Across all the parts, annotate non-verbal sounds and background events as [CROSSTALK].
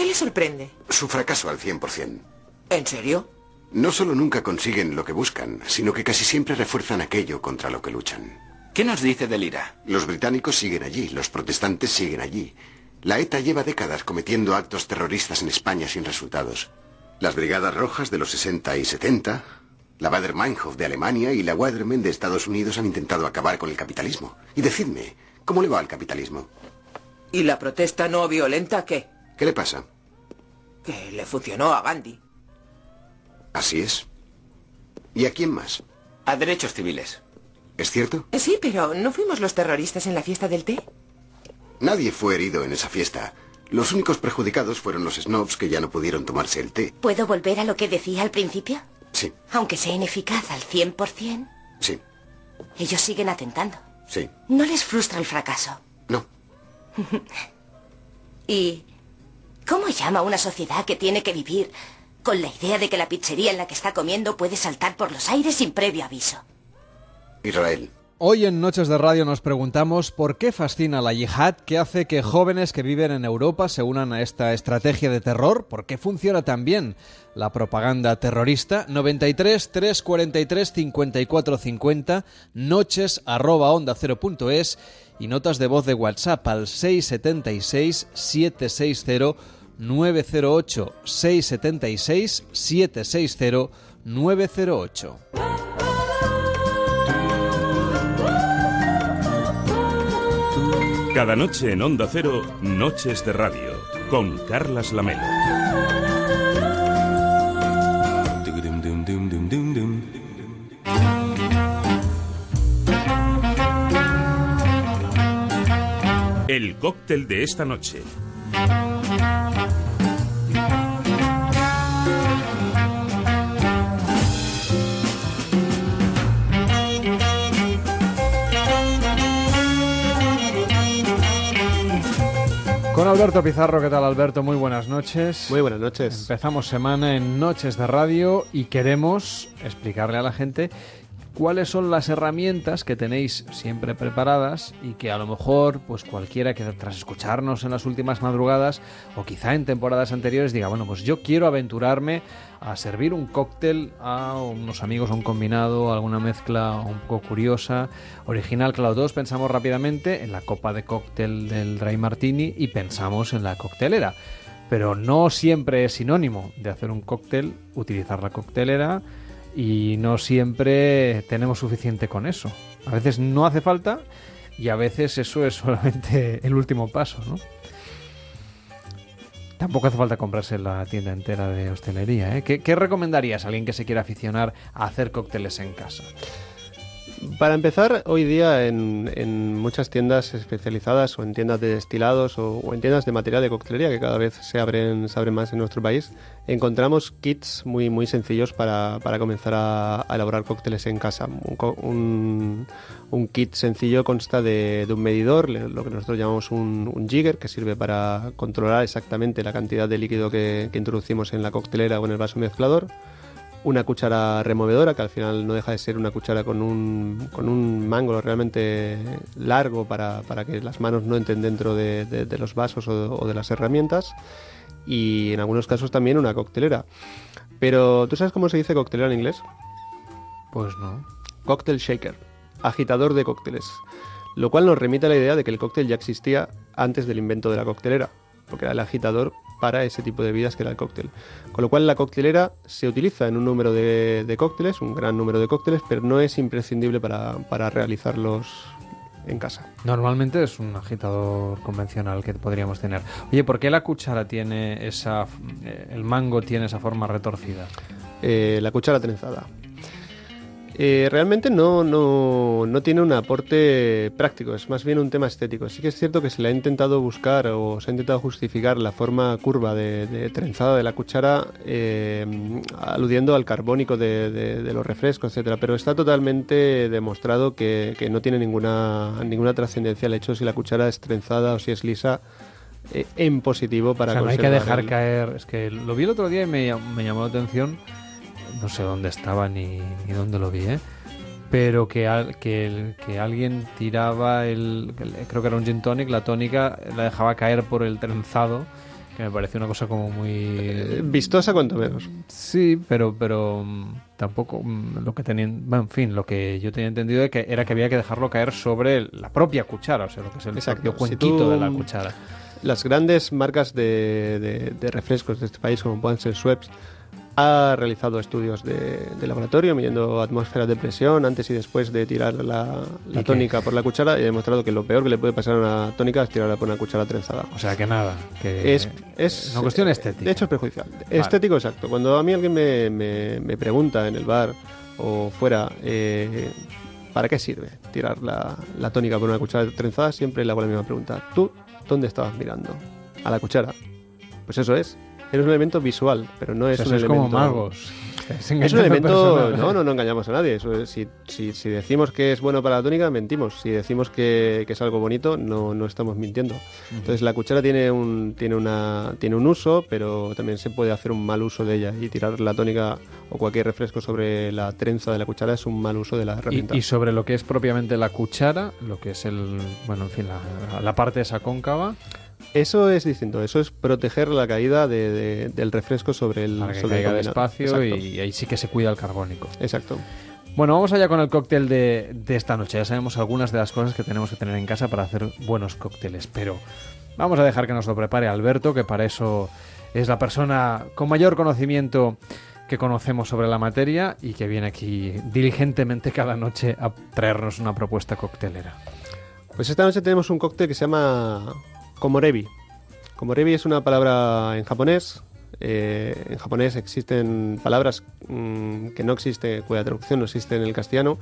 ¿Qué le sorprende? Su fracaso al 100%. ¿En serio? No solo nunca consiguen lo que buscan, sino que casi siempre refuerzan aquello contra lo que luchan. ¿Qué nos dice del IRA? Los británicos siguen allí, los protestantes siguen allí. La ETA lleva décadas cometiendo actos terroristas en España sin resultados. Las Brigadas Rojas de los 60 y 70, la Bader-Meinhof de Alemania y la Waterman de Estados Unidos han intentado acabar con el capitalismo. Y decidme, ¿cómo le va al capitalismo? ¿Y la protesta no violenta qué? ¿Qué le pasa? Que le funcionó a Gandhi. Así es. ¿Y a quién más? A derechos civiles. ¿Es cierto? Eh, Sí, pero ¿no fuimos los terroristas en la fiesta del té? Nadie fue herido en esa fiesta. Los únicos perjudicados fueron los snobs que ya no pudieron tomarse el té. ¿Puedo volver a lo que decía al principio? Sí, Aunque sea ineficaz al 100%, sí, ellos siguen atentando. sí. No les frustra el fracaso. No. [LAUGHS] ¿Y cómo llama una sociedad que tiene que vivir con la idea de que la pizzería en la que está comiendo puede saltar por los aires sin previo aviso? Israel. Hoy en Noches de Radio nos preguntamos por qué fascina la yihad, qué hace que jóvenes que viven en Europa se unan a esta estrategia de terror, por qué funciona tan bien la propaganda terrorista. 93 343 54 50, noches arroba onda cero punto es y notas de voz de WhatsApp al 676 760 908 676 760 908. Cada noche en Onda Cero, Noches de Radio, con Carlas Lamelo. El cóctel de esta noche. Con Alberto Pizarro, ¿qué tal Alberto? Muy buenas noches. Muy buenas noches. Empezamos semana en Noches de Radio y queremos explicarle a la gente cuáles son las herramientas que tenéis siempre preparadas y que a lo mejor pues cualquiera que tras escucharnos en las últimas madrugadas o quizá en temporadas anteriores diga, bueno, pues yo quiero aventurarme a servir un cóctel a unos amigos, un combinado, alguna mezcla un poco curiosa, original. Claro, todos pensamos rápidamente en la copa de cóctel del Dry Martini y pensamos en la coctelera. Pero no siempre es sinónimo de hacer un cóctel, utilizar la coctelera y no siempre tenemos suficiente con eso. A veces no hace falta y a veces eso es solamente [LAUGHS] el último paso, ¿no? Tampoco hace falta comprarse la tienda entera de hostelería. ¿eh? ¿Qué, qué recomendarías a alguien que se quiera aficionar a hacer cócteles en casa? Para empezar, hoy día en, muchas tiendas especializadas o en tiendas de destilados o, en tiendas de material de coctelería que cada vez se abren, más en nuestro país, encontramos kits muy, muy sencillos para, comenzar a, elaborar cócteles en casa. Un, kit sencillo consta de, un medidor, lo que nosotros llamamos un, un jigger, que sirve para controlar exactamente la cantidad de líquido que, que introducimos en la coctelera o en el vaso mezclador una cuchara removedora, que al final no deja de ser una cuchara con un, con un mango realmente largo para, para que las manos no entren dentro de, de- de los vasos o, o de las herramientas, y en algunos casos también una coctelera. Pero, ¿tú sabes cómo se dice coctelera en inglés? Pues no. Cocktail shaker, agitador de cócteles. Lo cual nos remite a la idea de que el cóctel ya existía antes del invento de la coctelera, porque era el agitador para ese tipo de bebidas que era el cóctel. Con lo cual la coctelera se utiliza en un número de, de cócteles, un gran número de cócteles, pero no es imprescindible para, para realizarlos en casa. Normalmente es un agitador convencional que podríamos tener. Oye, ¿por qué la cuchara tiene esa... eh, el mango tiene esa forma retorcida? Eh, la cuchara trenzada. Eh, realmente no, no, no tiene un aporte práctico, es más bien un tema estético. Sí que es cierto que se le ha intentado buscar o se ha intentado justificar la forma curva de, de trenzada de la cuchara eh, aludiendo al carbónico de, de- de los refrescos, etcétera, pero está totalmente demostrado que, que no tiene ninguna, ninguna trascendencia el hecho si la cuchara es trenzada o si es lisa eh, en positivo para o sea, no hay que dejar el- caer... Es que lo vi el otro día y me llamó la atención, no sé dónde estaba ni, ni dónde lo vi, ¿eh? Pero que, al- que, el- que alguien tiraba el... Creo que era un gin tonic, la tónica la dejaba caer por el trenzado, que me parece una cosa como muy... Eh, vistosa cuanto menos. Sí, pero pero mm, tampoco mm, lo que tenían... Bueno, en fin, lo que yo tenía entendido de que era que había que dejarlo caer sobre la propia cuchara, o sea, lo que es el Exacto. propio Si cuenquito tú- de la cuchara. Las grandes marcas de, de- de refrescos de este país, como pueden ser Schweppes, ha realizado estudios de, de laboratorio midiendo atmósferas de presión antes y después de tirar la, tónica por la cuchara y ha demostrado que lo peor que le puede pasar a una tónica es tirarla por una cuchara trenzada. O sea, que nada, que Es, es una cuestión estética. De hecho, es perjudicial. Estético, exacto. Cuando a mí alguien me, me- me pregunta en el bar o fuera, eh, ¿para qué sirve tirar la, la tónica por una cuchara trenzada? Siempre le hago la misma pregunta. ¿Tú dónde estabas mirando? A la cuchara. Pues eso es. Es un elemento visual, pero no O es sea, un elemento... como magos. Es un elemento... personas. No, no, no engañamos a nadie. Eso es- si, si, si decimos que es bueno para la tónica, mentimos. Si decimos que, que es algo bonito, no, no estamos mintiendo. Entonces la cuchara tiene un, tiene, una, tiene un uso, pero también se puede hacer un mal uso de ella. Y tirar la tónica o cualquier refresco sobre la trenza de la cuchara es un mal uso de la herramienta. Y, y sobre lo que es propiamente la cuchara, lo que es el, bueno, en fin, la, la parte esa cóncava, Eso es distinto. Eso es proteger la caída de- de- del refresco sobre el, para que sobre caiga despacio Exacto. y ahí sí que se cuida el carbónico. Exacto. Bueno, vamos allá con el cóctel de, de esta noche. Ya sabemos algunas de las cosas que tenemos que tener en casa para hacer buenos cócteles, pero vamos a dejar que nos lo prepare Alberto, que para eso es la persona con mayor conocimiento que conocemos sobre la materia y que viene aquí diligentemente cada noche a traernos una propuesta coctelera. Pues esta noche tenemos un cóctel que se llama Komorebi. Komorebi es una palabra en japonés. Eh, en japonés existen palabras mm, que no existe, cuya traducción no existe en el castellano,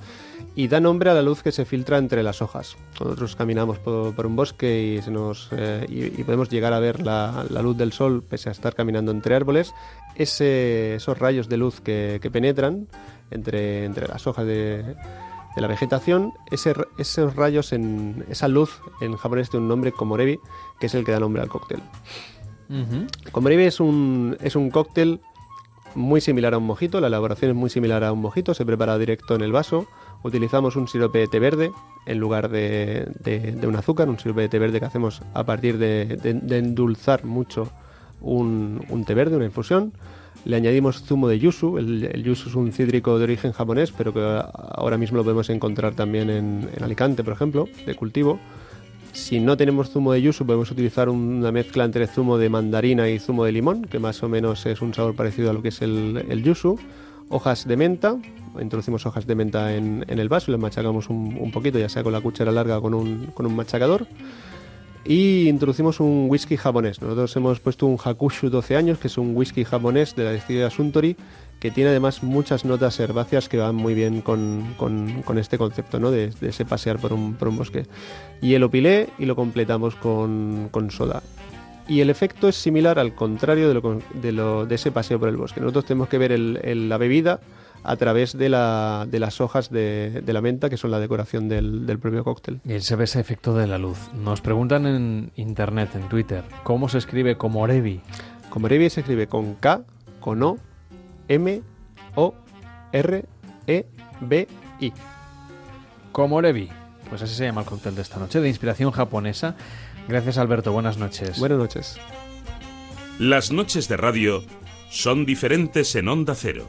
y da nombre a la luz que se filtra entre las hojas. Nosotros caminamos por, por un bosque y, se nos, eh, y, y podemos llegar a ver la, la luz del sol pese a estar caminando entre árboles. Ese- esos rayos de luz que, que penetran entre, entre las hojas de, de la vegetación, ese, esos rayos, en esa luz en japonés tiene un nombre komorebi, que es el que da nombre al cóctel. Komorebi es un, es un cóctel muy similar a un mojito, la elaboración es muy similar a un mojito, se prepara directo en el vaso. Utilizamos un sirope de té verde en lugar de, de- de un azúcar, un sirope de té verde que hacemos a partir de, de- de endulzar mucho un, un té verde, una infusión. Le añadimos zumo de yuzu. El, el yuzu es un cítrico de origen japonés, pero que ahora mismo lo podemos encontrar también en, Alicante, por ejemplo, de cultivo. Si no tenemos zumo de yuzu, podemos utilizar una mezcla entre zumo de mandarina y zumo de limón, que más o menos es un sabor parecido a lo que es el, el yuzu. Hojas de menta, introducimos hojas de menta en, el vaso y las machacamos un, poquito, ya sea con la cuchara larga o con un machacador. Y introducimos un whisky japonés. Nosotros hemos puesto un Hakushu 12 años, que es un whisky japonés de la destilería Suntory, que tiene además muchas notas herbáceas que van muy bien con, con- con este concepto, ¿no? De, de ese pasear por un, por un bosque. Hielo pilé y lo completamos con, con soda. Y el efecto es similar al contrario de, lo, de, lo- de ese paseo por el bosque. Nosotros tenemos que ver el- el- la bebida a través de, la- de las hojas de, de la menta, que son la decoración del, del propio cóctel. Y se ve ese efecto de la luz. Nos preguntan en internet, en Twitter, ¿cómo se escribe Komorebi? Komorebi se escribe con K, con O, M, O, R, E, B, I. Komorebi. Pues así se llama el cóctel de esta noche, de inspiración japonesa. Gracias, Alberto. Buenas noches. Buenas noches. Las noches de radio son diferentes en Onda Cero.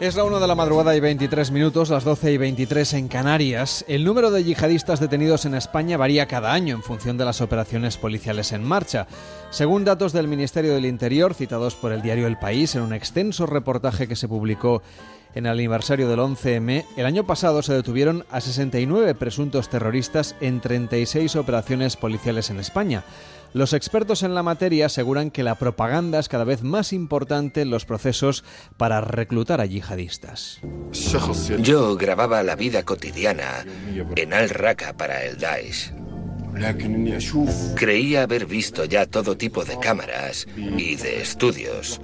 Es la 1 de la madrugada y 23 minutos, las 12 y 23 en Canarias. El número de yihadistas detenidos en España varía cada año en función de las operaciones policiales en marcha. Según datos del Ministerio del Interior, citados por el diario El País en un extenso reportaje que se publicó en el aniversario del 11M, el año pasado se detuvieron a 69 presuntos terroristas en 36 operaciones policiales en España. Los expertos en la materia aseguran que la propaganda es cada vez más importante en los procesos para reclutar a yihadistas. Yo grababa la vida cotidiana en Al Raqqa para el Daesh. Creía haber visto ya todo tipo de cámaras y de estudios,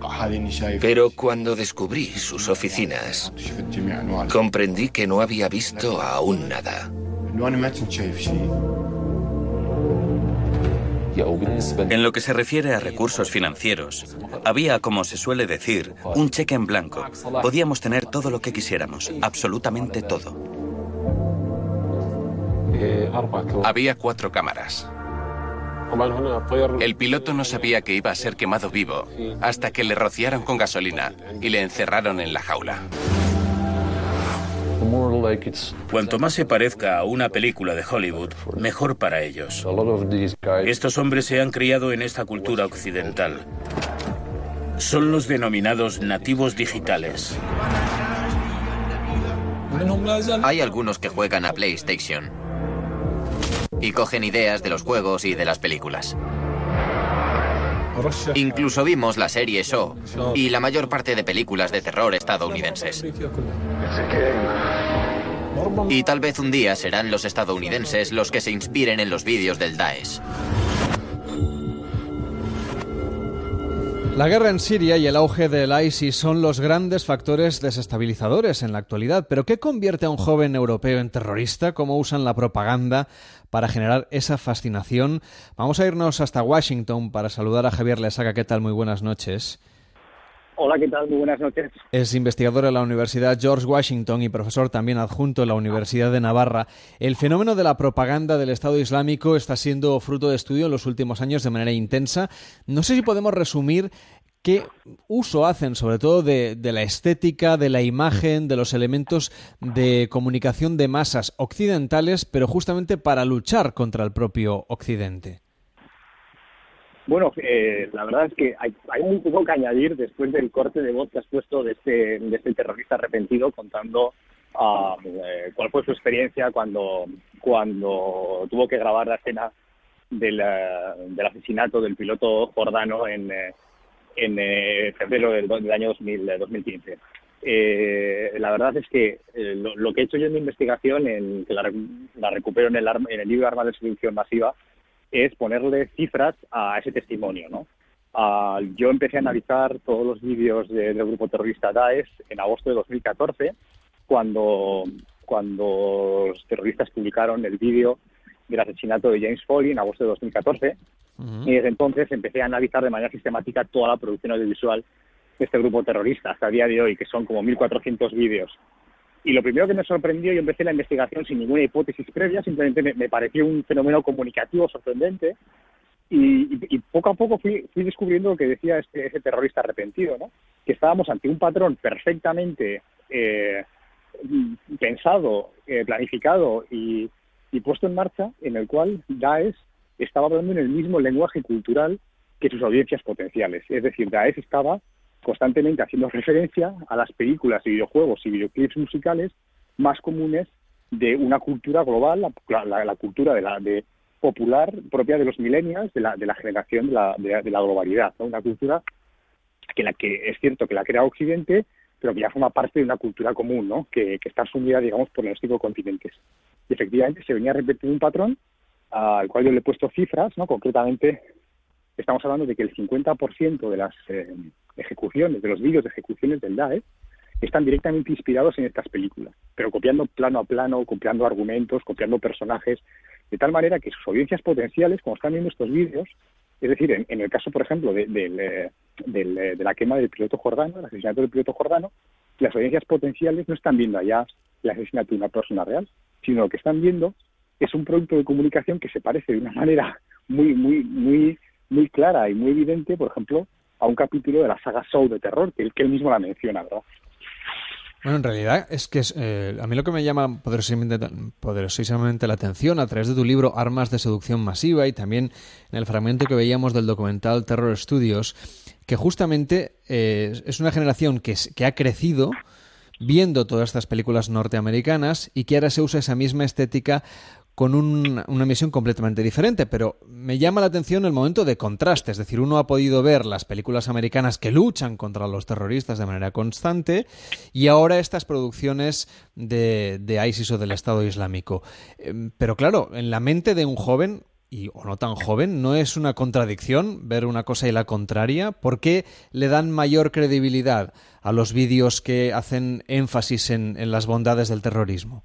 pero cuando descubrí sus oficinas, comprendí que no había visto aún nada. En lo que se refiere a recursos financieros, había, como se suele decir, un cheque en blanco. Podíamos tener todo lo que quisiéramos, absolutamente todo. Había cuatro cámaras. El piloto no sabía que iba a ser quemado vivo hasta que le rociaron con gasolina y le encerraron en la jaula. Cuanto más se parezca a una película de Hollywood, mejor para ellos. Estos hombres se han criado en esta cultura occidental. Son los denominados nativos digitales. Hay algunos que juegan a PlayStation y cogen ideas de los juegos y de las películas. Incluso vimos la serie Show y la mayor parte de películas de terror estadounidenses. Y tal vez un día serán los estadounidenses los que se inspiren en los vídeos del Daesh. La guerra en Siria y el auge del ISIS son los grandes factores desestabilizadores en la actualidad. Pero ¿qué convierte a un joven europeo en terrorista? ¿Cómo usan la propaganda para generar esa fascinación? Vamos a irnos hasta Washington para saludar a Javier Lesaca. ¿Qué tal? Muy buenas noches. Hola, ¿qué tal? Muy buenas noches. Es investigador en la Universidad George Washington y profesor también adjunto en la Universidad de Navarra. El fenómeno de la propaganda del Estado Islámico está siendo fruto de estudio en los últimos años de manera intensa. No sé si podemos resumir qué uso hacen, sobre todo de, la estética, de la imagen, de los elementos de comunicación de masas occidentales, pero justamente para luchar contra el propio Occidente. Bueno, eh, la verdad es que hay, hay, muy poco que añadir después del corte de voz que has puesto de este, de este terrorista arrepentido contando uh, cuál fue su experiencia cuando, tuvo que grabar la escena del, del asesinato del piloto jordano en, eh, en eh, febrero del, del, año 2000, 2015. Eh, la verdad es que lo, lo, que he hecho yo en mi investigación, en, que la, la recupero en el, en el libro Armas de Seducción Masiva, es ponerle cifras a ese testimonio, ¿no? Uh, yo empecé a analizar todos los vídeos de, del grupo terrorista Daesh en agosto de 2014, cuando, cuando los terroristas publicaron el vídeo del asesinato de James Foley en agosto de 2014. Uh -huh. Y desde entonces empecé a analizar de manera sistemática toda la producción audiovisual de este grupo terrorista hasta el día de hoy, que son como 1.400 vídeos. Y lo primero que me sorprendió, yo empecé la investigación sin ninguna hipótesis previa, simplemente me, me pareció un fenómeno comunicativo sorprendente. Y, y, y, poco a poco fui, fui descubriendo lo que decía este, ese terrorista arrepentido, ¿no? que estábamos ante un patrón perfectamente eh, pensado, eh, planificado y, y puesto en marcha, en el cual Daesh estaba hablando en el mismo lenguaje cultural que sus audiencias potenciales. Es decir, Daesh estaba constantemente haciendo referencia a las películas y videojuegos y videoclips musicales más comunes de una cultura global, la, la, la cultura de la de popular propia de los millennials, de la, de la generación de la, de, la globalidad, una cultura que la que es cierto que la crea Occidente, pero que ya forma parte de una cultura común, ¿no? que, que está asumida, digamos, por los cinco continentes. Y efectivamente se venía repetiendo un patrón al cual yo le he puesto cifras, ¿no? concretamente estamos hablando de que el 50% de las eh, ejecuciones, de los vídeos de ejecuciones del DAE, están directamente inspirados en estas películas, pero copiando plano a plano, copiando argumentos, copiando personajes, de tal manera que sus audiencias potenciales, como están viendo estos vídeos, es decir, en, el caso, por ejemplo, de, de, de, de, la quema del piloto jordano, el asesinato del piloto jordano, las audiencias potenciales no están viendo allá el asesinato de una persona real, sino lo que están viendo es un producto de comunicación que se parece de una manera muy, muy, muy, muy clara y muy evidente, por ejemplo, a un capítulo de la saga Show de terror, que, que él mismo la menciona, ¿verdad? Bueno, en realidad es que eh, a mí lo que me llama poderosamente la atención a través de tu libro Armas de Seducción Masiva y también en el fragmento que veíamos del documental Terror Studios, que justamente eh, es una generación que ha crecido viendo todas estas películas norteamericanas y que ahora se usa esa misma estética con un, una misión completamente diferente, pero me llama la atención el momento de contraste, es decir, uno ha podido ver las películas americanas que luchan contra los terroristas de manera constante y ahora estas producciones de, ISIS o del Estado Islámico. Pero claro, en la mente de un joven y o no tan joven, ¿no es una contradicción ver una cosa y la contraria? ¿Por qué le dan mayor credibilidad a los vídeos que hacen énfasis en, las bondades del terrorismo?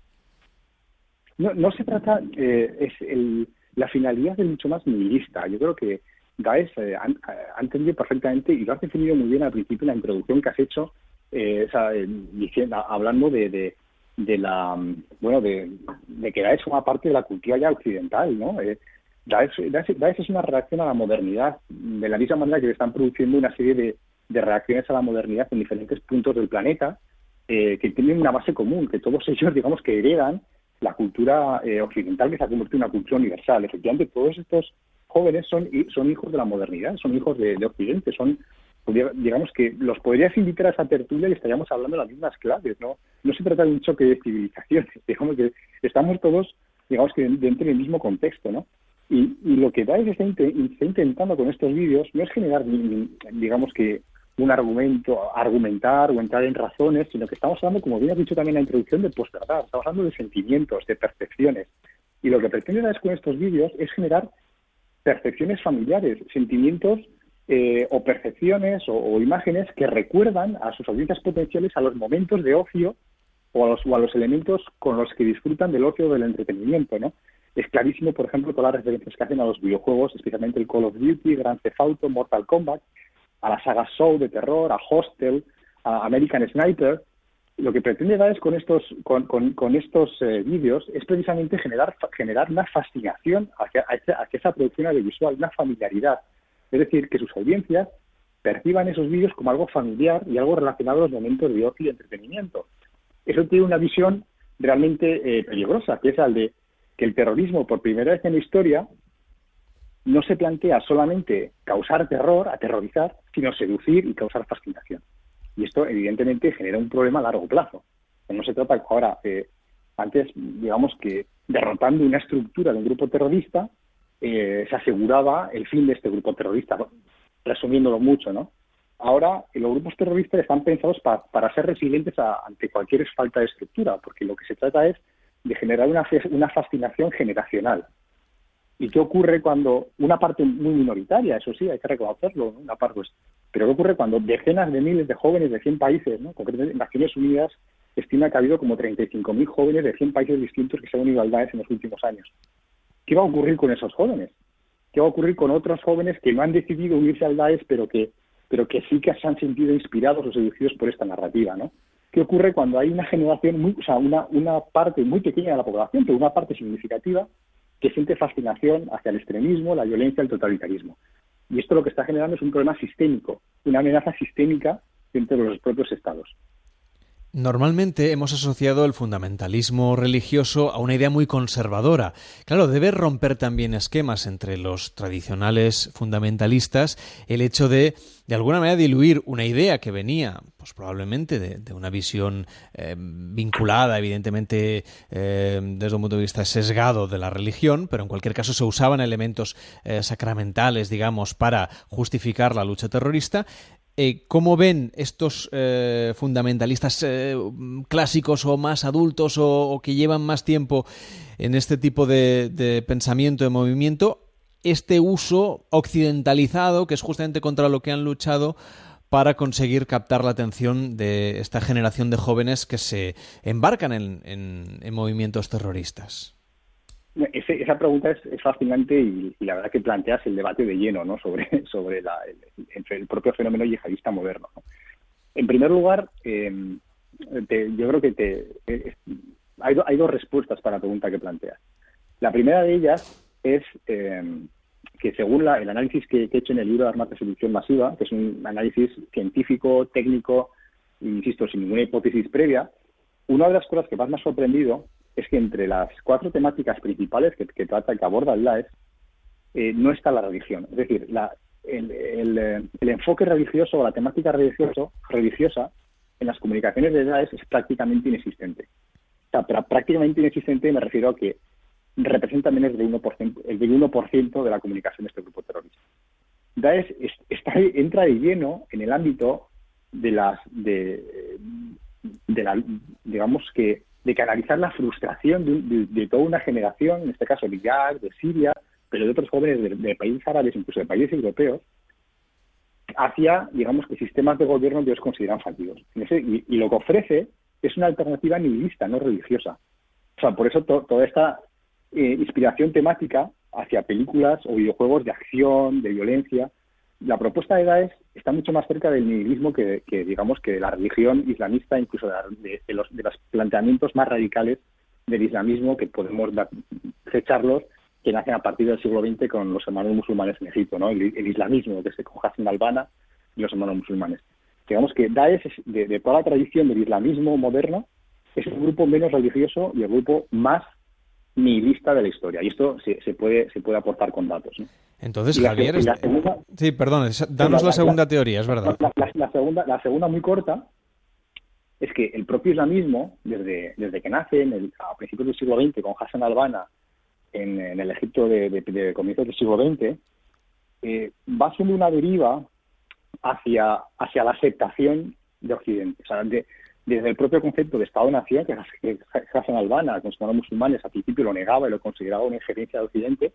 No, no se trata, eh, es el, la finalidad es mucho más nihilista. Yo creo que Daesh eh, ha, entendido perfectamente y lo has definido muy bien al principio en la introducción que has hecho, eh, diciendo, hablando de, de, la bueno de, que Daesh forma parte de la cultura ya occidental, ¿no? Daesh, es una reacción a la modernidad, de la misma manera que están produciendo una serie de, reacciones a la modernidad en diferentes puntos del planeta, eh, que tienen una base común, que todos [LAUGHS] ellos, digamos, que heredan la cultura eh, occidental que se ha convertido en una cultura universal. Efectivamente, todos estos jóvenes son, son hijos de la modernidad, son hijos de, Occidente, son, digamos que los podrías invitar a esa tertulia y estaríamos hablando de las mismas claves, ¿no? No se trata de un choque de civilizaciones, [LAUGHS] digamos que estamos todos, digamos que dentro del mismo contexto, ¿no? Y, lo que Daesh está, está, intentando con estos vídeos no es generar, digamos que, un argumento, argumentar o entrar en razones, sino que estamos hablando, como bien has dicho también en la introducción, de posverdad, estamos hablando de sentimientos, de percepciones. Y lo que pretende Daesh con estos vídeos es generar percepciones familiares, sentimientos eh, o percepciones o, imágenes que recuerdan a sus audiencias potenciales a los momentos de ocio o a los, o a los elementos con los que disfrutan del ocio o del entretenimiento, ¿no? Es clarísimo, por ejemplo, todas las referencias que hacen a los videojuegos, especialmente el Call of Duty, Grand Theft Auto, Mortal Kombat, a la saga Show de terror, a Hostel, a American Sniper. Lo que pretende dar es con estos, con, con, estos eh, vídeos es precisamente generar, generar una fascinación hacia, hacia esa producción audiovisual, una familiaridad. Es decir, que sus audiencias perciban esos vídeos como algo familiar y algo relacionado a los momentos de ocio y entretenimiento. Eso tiene una visión realmente eh, peligrosa, que es al de que el terrorismo, por primera vez en la historia, no se plantea solamente causar terror, aterrorizar, sino seducir y causar fascinación. Y esto, evidentemente, genera un problema a largo plazo. No se trata ahora, eh, antes, digamos que derrotando una estructura de un grupo terrorista, eh, se aseguraba el fin de este grupo terrorista, resumiéndolo mucho, ¿no? Ahora, los grupos terroristas están pensados para ser resilientes ante cualquier falta de estructura, porque lo que se trata es de generar una fascinación generacional. ¿Y qué ocurre cuando una parte muy minoritaria, eso sí, hay que reconocerlo, una parte, pues, pero qué ocurre cuando decenas de miles de jóvenes de 100 países, ¿no? concretamente Naciones Unidas estima que ha habido como 35.000 jóvenes de 100 países distintos que se han unido al Daesh en los últimos años. ¿Qué va a ocurrir con esos jóvenes? ¿Qué va a ocurrir con otros jóvenes que no han decidido unirse al Daesh, pero que, pero que sí que se han sentido inspirados o seducidos por esta narrativa, ¿no? ¿Qué ocurre cuando hay una generación, muy, o sea, una, una parte muy pequeña de la población, pero una parte significativa, que siente fascinación hacia el extremismo, la violencia, el totalitarismo? Y esto lo que está generando es un problema sistémico, una amenaza sistémica dentro de los propios estados. Normalmente hemos asociado el fundamentalismo religioso a una idea muy conservadora. Claro, debe romper también esquemas entre los tradicionales fundamentalistas el hecho de, de alguna manera, diluir una idea que venía, pues probablemente, de, una visión eh, vinculada, evidentemente, eh, desde un punto de vista sesgado de la religión, pero en cualquier caso se usaban elementos eh, sacramentales, digamos, para justificar la lucha terrorista, eh, ¿Cómo ven estos eh, fundamentalistas eh, clásicos o más adultos o, que llevan más tiempo en este tipo de, pensamiento, de movimiento, este uso occidentalizado, que es justamente contra lo que han luchado para conseguir captar la atención de esta generación de jóvenes que se embarcan en movimientos terroristas? Esa pregunta es, fascinante y, la verdad que planteas el debate de lleno ¿no? sobre, [LAUGHS] sobre el, propio fenómeno yihadista moderno. En primer lugar, em, yo creo que te, hay, dos respuestas para la pregunta que planteas. La primera de ellas es em, que según el análisis que, he hecho en el libro de Armas de Seducción Masiva, que es un análisis científico, técnico, insisto, sin ninguna hipótesis previa, una de las cosas que más me ha sorprendido es que entre las cuatro temáticas principales que, trata, que aborda el LAES, eh, no está la religión. Es decir, el, enfoque religioso o la temática religioso, religiosa en las comunicaciones de Daesh es prácticamente inexistente. O sea, pero prácticamente inexistente me refiero a que representa menos del 1%, el del 1% de la comunicación de este grupo terrorista. Daesh está, entra de lleno en el ámbito de las de, de la digamos que de canalizar la frustración de, toda una generación, en este caso de Irak, de Siria, pero de otros jóvenes de, países árabes, incluso de países europeos, hacia, digamos, que sistemas de gobierno que ellos consideran fallidos. Y, lo que ofrece es una alternativa nihilista, no religiosa. O sea, por eso toda esta eh, inspiración temática hacia películas o videojuegos de acción, de violencia, la propuesta de Daesh está mucho más cerca del nihilismo que, digamos, que de la religión islamista, incluso de, los, de los planteamientos más radicales del islamismo que podemos fecharlos que nacen a partir del siglo XX con los hermanos musulmanes en Egipto, ¿no? el, islamismo que se con Hassan Albana y los hermanos musulmanes. Digamos que Daesh, de, de, toda la tradición del islamismo moderno, es el grupo menos religioso y el grupo más nihilista de la historia. Y esto se, se puede, se puede aportar con datos. Entonces, Javier... sí, perdón, danos la, segunda teoría, es verdad. La, segunda, la segunda muy corta es que el propio islamismo, desde, desde que nace en el, a principios del siglo XX con Hassan Albana en, en el Egipto de, de, comienzos del siglo XX, eh, va haciendo una deriva hacia, hacia la aceptación de Occidente. O sea, desde el propio concepto de Estado-Nación, que Hassan Albana, con sus musulmanes, al principio lo negaba y lo consideraba una injerencia de Occidente,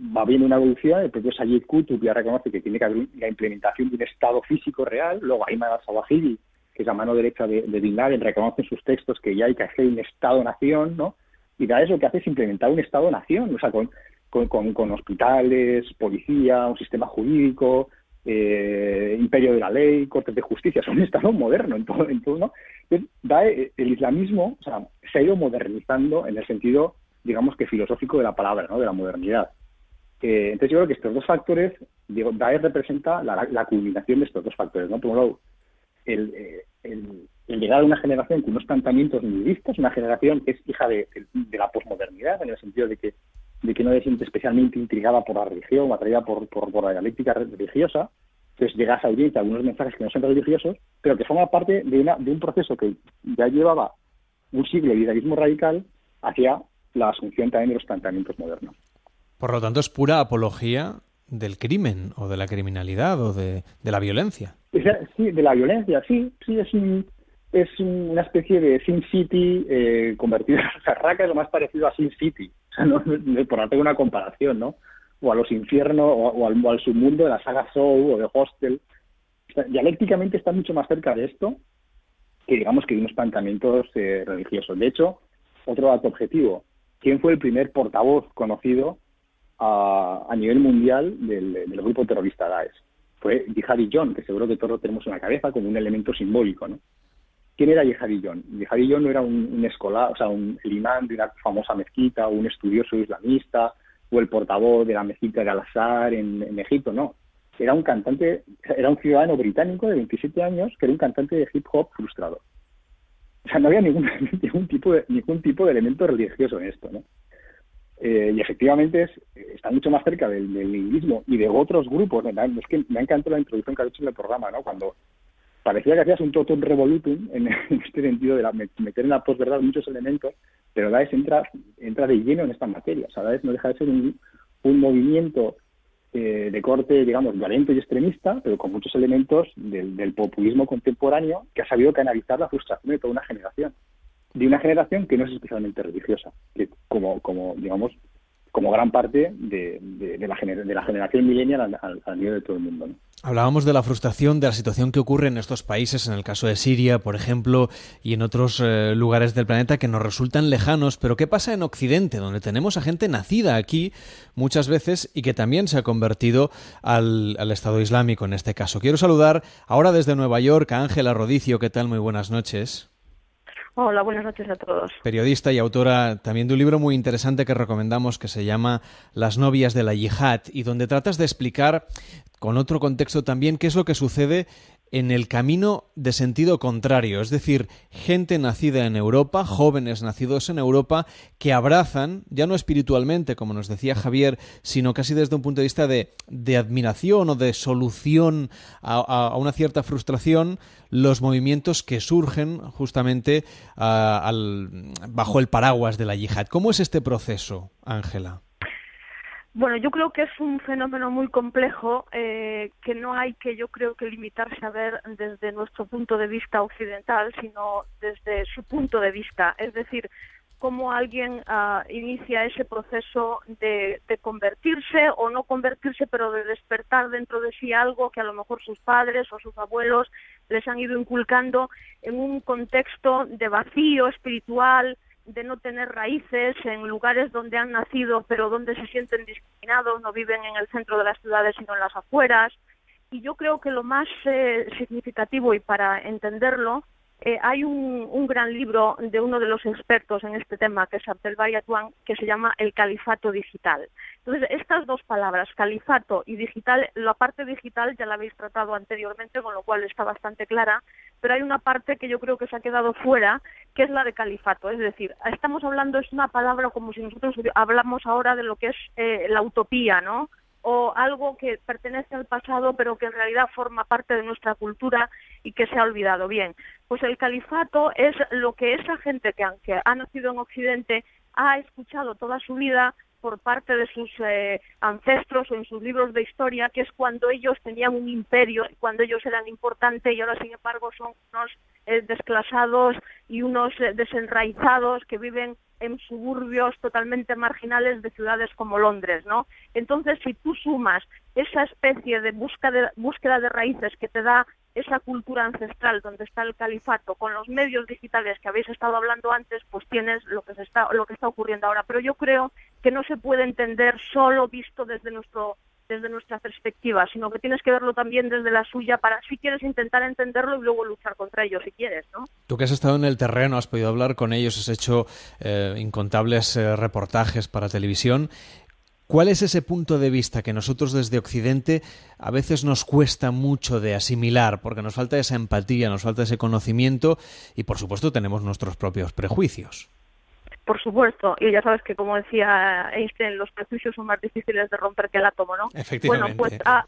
va viendo una evolución, el propio Sayyid Qutb ya reconoce que tiene que haber la implementación de un Estado físico real, luego Ayman al-Zawahiri, que es la mano derecha de, de Bin Laden, reconoce en sus textos que ya hay que hacer un Estado-Nación, ¿no? Y da eso que hace es implementar un Estado-Nación, o sea, con, con, con, hospitales, policía, un sistema jurídico, eh, imperio de la ley, cortes de justicia, es un Estado moderno en todo, en todo ¿no? Entonces, da, eh, el islamismo o sea, se ha ido modernizando en el sentido, digamos que filosófico de la palabra, ¿no? de la modernidad. Eh, entonces yo creo que estos dos factores, digo, Daesh representa la, la culminación de estos dos factores, ¿no? Por un lado, el, el, llegar a una generación con unos planteamientos nihilistas, una generación que es hija de, la posmodernidad, en el sentido de que, de que no se siente especialmente intrigada por la religión o atraída por, por, la dialéctica religiosa, entonces llega a esa audiencia algunos mensajes que no son religiosos, pero que forman parte de, una, de un proceso que ya llevaba un siglo de idealismo radical hacia la asunción también de los planteamientos modernos. Por lo tanto, es pura apología del crimen o de la criminalidad o de, la violencia. Sí, de la violencia, sí, sí, es es una especie de Sin City eh, convertido [LAUGHS] o sea, Raqqa es lo más parecido a Sin City, o sea, no, por hacer una comparación, ¿no? O a los infiernos, o, al, submundo de la saga Soul o de Hostel. dialécticamente está mucho más cerca de esto que digamos que de unos planteamientos eh, religiosos. De hecho, otro dato objetivo, ¿quién fue el primer portavoz conocido a, nivel mundial del, grupo terrorista Daesh. Fue Jihadi John, que seguro que todos tenemos en la cabeza como un elemento simbólico, ¿no? ¿Quién era Jihadi John? Jihadi John no era un, escolar, o sea, un, imán de una famosa mezquita, o un estudioso islamista, o el portavoz de la mezquita de Al-Azhar en Egipto, no. Era un cantante, era un ciudadano británico de 27 años que era un cantante de hip hop frustrado. O sea, no había ningún, [LAUGHS] ningún, tipo, de, ningún tipo de elemento religioso en esto, ¿no? Eh, y efectivamente es, está mucho más cerca del, del y de otros grupos. Es que me ha encantado la introducción que ha hecho en el programa, ¿no? Cuando parecía que hacías un totum revolutum en, [LAUGHS] este sentido de meter en la posverdad muchos elementos, pero Daesh entra, entra de lleno en esta materia. O sea, Daesh no deja de ser un, movimiento eh, de corte, digamos, violento y extremista, pero con muchos elementos del, del populismo contemporáneo que ha sabido canalizar la frustración de toda una generación de una generación que no es especialmente religiosa, que como, como digamos, como gran parte de, la, de la, generación millennial al, nivel de todo el mundo. Hablábamos de la frustración de la situación que ocurre en estos países, en el caso de Siria, por ejemplo, y en otros eh, lugares del planeta que nos resultan lejanos, pero ¿qué pasa en Occidente, donde tenemos a gente nacida aquí muchas veces y que también se ha convertido al, al Estado Islámico en este caso? Quiero saludar ahora desde Nueva York a Ángela Rodicio, ¿qué tal? Muy buenas noches. Hola, buenas noches a todos. Periodista y autora también de un libro muy interesante que recomendamos que se llama Las novias de la yihad y donde tratas de explicar con otro contexto también qué es lo que sucede en el camino de sentido contrario, es decir, gente nacida en Europa, jóvenes nacidos en Europa, que abrazan, ya no espiritualmente, como nos decía Javier, sino casi desde un punto de vista de, admiración o de solución a, una cierta frustración, los movimientos que surgen justamente ah, bajo el paraguas de la yihad. ¿Cómo es este proceso, Ángela? Bueno, yo creo que es un fenómeno muy complejo eh, que no hay que, yo creo que limitarse a ver desde nuestro punto de vista occidental, sino desde su punto de vista. Es decir, cómo alguien ah, inicia ese proceso de, convertirse o no convertirse, pero de despertar dentro de sí algo que a lo mejor sus padres o sus abuelos les han ido inculcando en un contexto de vacío espiritual, de no tener raíces en lugares donde han nacido, pero donde se sienten discriminados, no viven en el centro de las ciudades, sino en las afueras. Y yo creo que lo más eh, significativo y para entenderlo eh, hay un, gran libro de uno de los expertos en este tema, que es Abdel Atuan, que se llama El Califato Digital. Entonces, estas dos palabras, califato y digital, la parte digital ya la habéis tratado anteriormente, con lo cual está bastante clara, pero hay una parte que yo creo que se ha quedado fuera, que es la de califato. Es decir, estamos hablando, es una palabra como si nosotros hablamos ahora de lo que es eh, la utopía, ¿no? O algo que pertenece al pasado pero que en realidad forma parte de nuestra cultura y que se ha olvidado. Bien, pues el califato es lo que esa gente que aunque ha nacido en Occidente ha escuchado toda su vida por parte de sus eh, ancestros o en sus libros de historia, que es cuando ellos tenían un imperio, cuando ellos eran importantes y ahora sin embargo son unos eh, desclasados y unos eh, desenraizados que viven en suburbios totalmente marginales de ciudades como Londres, ¿no? Entonces, si tú sumas esa especie de búsqueda búsqueda de raíces que te da esa cultura ancestral donde está el califato con los medios digitales que habéis estado hablando antes, pues tienes lo que se está lo que está ocurriendo ahora, pero yo creo que no se puede entender solo visto desde nuestro desde nuestra perspectiva, sino que tienes que verlo también desde la suya para si quieres intentar entenderlo y luego luchar contra ello si quieres, ¿no? Tú que has estado en el terreno, has podido hablar con ellos, has hecho eh, incontables eh, reportajes para televisión. ¿Cuál es ese punto de vista que nosotros desde Occidente a veces nos cuesta mucho de asimilar porque nos falta esa empatía, nos falta ese conocimiento y por supuesto tenemos nuestros propios prejuicios? Por supuesto, y ya sabes que como decía Einstein, los prejuicios son más difíciles de romper que el átomo, ¿no? Efectivamente. Bueno, pues ah,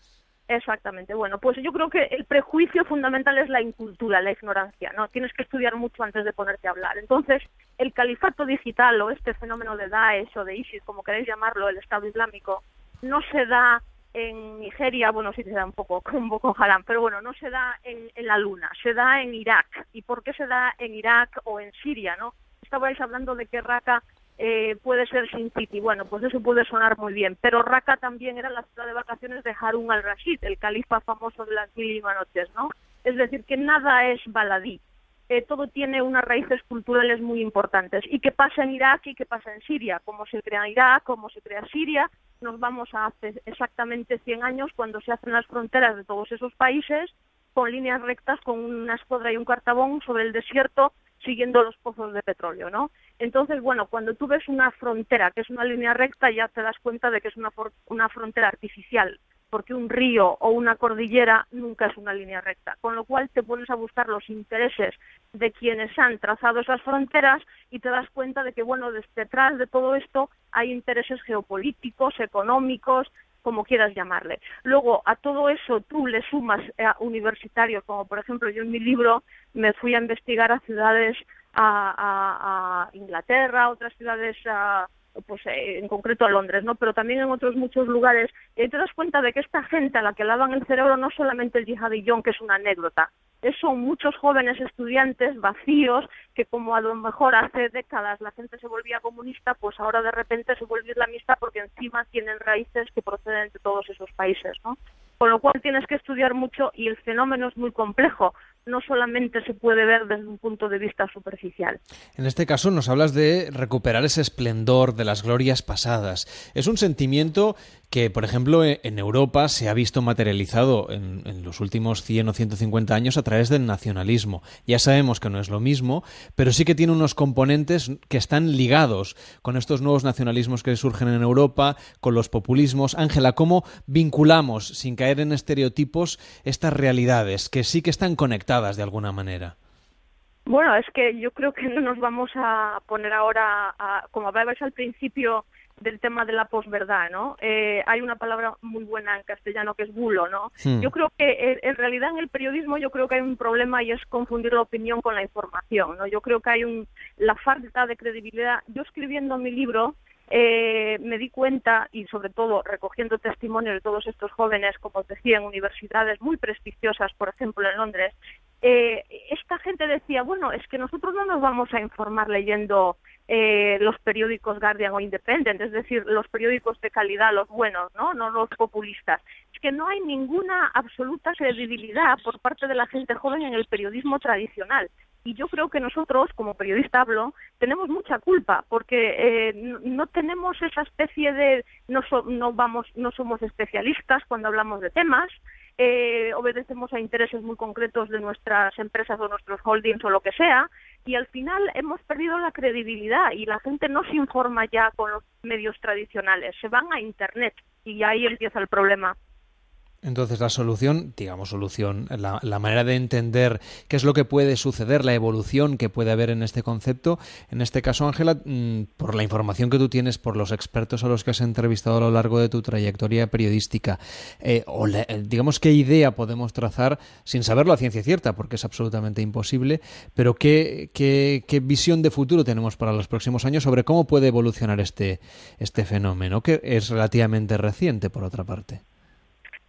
exactamente. Bueno, pues yo creo que el prejuicio fundamental es la incultura, la ignorancia, ¿no? Tienes que estudiar mucho antes de ponerte a hablar. Entonces, el califato digital o este fenómeno de Daesh o de ISIS, como queréis llamarlo, el Estado Islámico, no se da en Nigeria, bueno, sí se da un poco con Boko Haram, pero bueno, no se da en, en la Luna, se da en Irak. ¿Y por qué se da en Irak o en Siria, no? Estabais hablando de que Raqqa eh, puede ser Sin City. Bueno, pues eso puede sonar muy bien. Pero Raqqa también era la ciudad de vacaciones de Harun al-Rashid, el califa famoso de las mil y una noches, ¿no? Es decir, que nada es baladí. Eh, todo tiene unas raíces culturales muy importantes. ¿Y qué pasa en Irak y qué pasa en Siria? ¿Cómo se crea Irak? ¿Cómo se crea Siria? Nos vamos a hace exactamente 100 años cuando se hacen las fronteras de todos esos países con líneas rectas, con una escuadra y un cartabón sobre el desierto siguiendo los pozos de petróleo, ¿no? Entonces, bueno, cuando tú ves una frontera que es una línea recta, ya te das cuenta de que es una, una frontera artificial, porque un río o una cordillera nunca es una línea recta, con lo cual te pones a buscar los intereses de quienes han trazado esas fronteras y te das cuenta de que, bueno, detrás de todo esto hay intereses geopolíticos, económicos, como quieras llamarle. Luego, a todo eso tú le sumas a eh, universitarios, como por ejemplo yo en mi libro me fui a investigar a ciudades, a, Inglaterra, a otras ciudades, pues eh, en concreto a Londres, ¿no? Pero también en otros muchos lugares. Y te das cuenta de que esta gente a la que lavan el cerebro no solamente el yihadillón, que es una anécdota, son muchos jóvenes estudiantes vacíos que como a lo mejor hace décadas la gente se volvía comunista, pues ahora de repente se vuelve islamista porque encima tienen raíces que proceden de todos esos países, ¿no? Con lo cual tienes que estudiar mucho y el fenómeno es muy complejo no solamente se puede ver desde un punto de vista superficial. En este caso nos hablas de recuperar ese esplendor de las glorias pasadas. Es un sentimiento que, por ejemplo, e, en Europa se ha visto materializado en, los últimos 100 o 150 años a través del nacionalismo. Ya sabemos que no es lo mismo, pero sí que tiene unos componentes que están ligados con estos nuevos nacionalismos que surgen en Europa, con los populismos. Ángela, ¿cómo vinculamos, sin caer en estereotipos, estas realidades que sí que están conectadas? de alguna manera. Bueno, es que yo creo que no nos vamos a poner ahora, como hablabais al principio del tema de la posverdad, ¿no? Eh, hay una palabra muy buena en castellano que es bulo, ¿no? Hmm. Yo creo que eh, en realidad en el periodismo yo creo que hay un problema y es confundir la opinión con la información, ¿no? Yo creo que hay un, la falta de credibilidad. Yo escribiendo mi libro eh, me di cuenta, y sobre todo recogiendo testimonio de todos estos jóvenes, como os decía, en universidades muy prestigiosas, por ejemplo en Londres, eh, esta gente decía, bueno, es que nosotros no nos vamos a informar leyendo eh, los periódicos Guardian o Independent, es decir, los periódicos de calidad, los buenos, ¿no? No los populistas. Es que no hay ninguna absoluta credibilidad por parte de la gente joven en el periodismo tradicional. Y yo creo que nosotros, como periodista hablo, tenemos mucha culpa porque eh, no, tenemos esa especie de no, no vamos no somos especialistas cuando hablamos de temas, eh, obedecemos a intereses muy concretos de nuestras empresas o nuestros holdings o lo que sea, y al final hemos perdido la credibilidad y la gente no se informa ya con los medios tradicionales, se van a Internet y ahí empieza el problema. Entonces la solución, digamos solución, la, manera de entender qué es lo que puede suceder, la evolución que puede haber en este concepto, en este caso Ángela, mm, por la información que tú tienes, por los expertos a los que has entrevistado a lo largo de tu trayectoria periodística, eh, o eh, digamos qué idea podemos trazar sin saberlo a ciencia cierta, porque es absolutamente imposible, pero qué, qué, qué visión de futuro tenemos para los próximos años sobre cómo puede evolucionar este, este fenómeno, que es relativamente reciente por otra parte.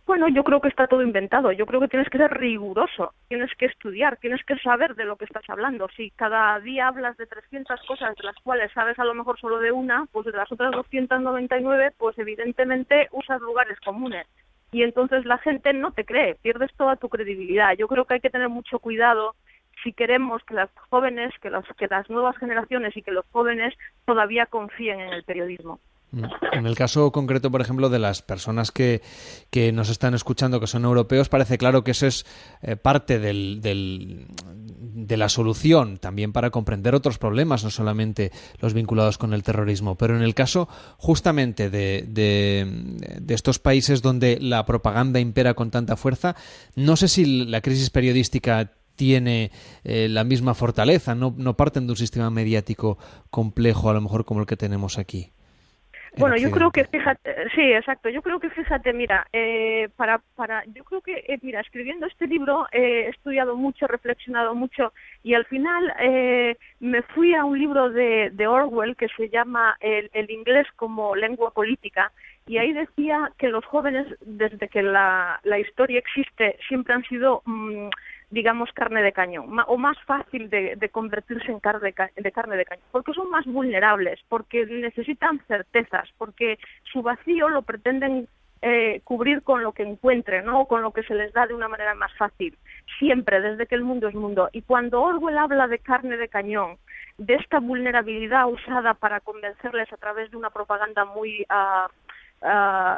Bueno, yo creo que está todo inventado. Yo creo que tienes que ser riguroso, tienes que estudiar, tienes que saber de lo que estás hablando. Si cada día hablas de 300 cosas de las cuales sabes a lo mejor solo de una, pues de las otras 299, pues evidentemente usas lugares comunes. Y entonces la gente no te cree, pierdes toda tu credibilidad. Yo creo que hay que tener mucho cuidado si queremos que las jóvenes, que, los, que las nuevas generaciones y que los jóvenes todavía confíen en el periodismo. En el caso concreto, por ejemplo, de las personas que, que nos están escuchando, que son europeos, parece claro que eso es eh, parte del, de la solución también para comprender otros problemas, no solamente los vinculados con el terrorismo. Pero en el caso justamente de, de, estos países donde la propaganda impera con tanta fuerza, no sé si la crisis periodística tiene eh, la misma fortaleza, no, no parten de un sistema mediático complejo, a lo mejor como el que tenemos aquí. Bueno, yo creo que fíjate, sí, exacto. Yo creo que fíjate, mira, eh, para, para, yo creo que, eh, mira, escribiendo este libro he estudiado mucho, reflexionado mucho y al final eh, me fui a un libro de, de Orwell que se llama el, el, inglés como lengua política y ahí decía que los jóvenes, desde que la, la historia existe, siempre han sido mm, digamos, carne de cañón, o más fácil de, convertirse en carne de, carne de cañón, porque son más vulnerables, porque necesitan certezas, porque su vacío lo pretenden eh, cubrir con lo que encuentren, ¿no? con lo que se les da de una manera más fácil, siempre, desde que el mundo es mundo. Y cuando Orwell habla de carne de cañón, de esta vulnerabilidad usada para convencerles a través de una propaganda muy... Uh,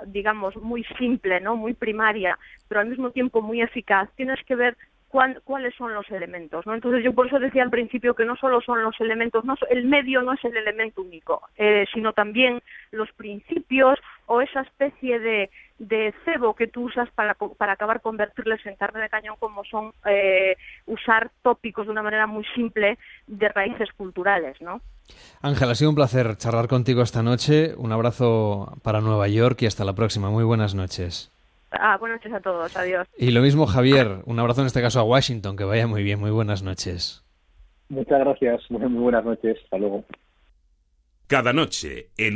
digamos, muy simple, ¿no? Muy primaria, pero al mismo tiempo muy eficaz. Tienes que ver cuáles son los elementos. ¿no? Entonces yo por eso decía al principio que no solo son los elementos, no, el medio no es el elemento único, eh, sino también los principios o esa especie de, cebo que tú usas para, para acabar convertirles en carne de cañón como son eh, usar tópicos de una manera muy simple de raíces culturales, ¿no? Ángel, ha sido un placer charlar contigo esta noche. Un abrazo para Nueva York y hasta la próxima. Muy buenas noches. Ah, buenas noches a todos, adiós. Y lo mismo, Javier, un abrazo en este caso a Washington, que vaya muy bien, muy buenas noches. Muchas gracias, muy buenas noches, hasta luego. Cada noche, en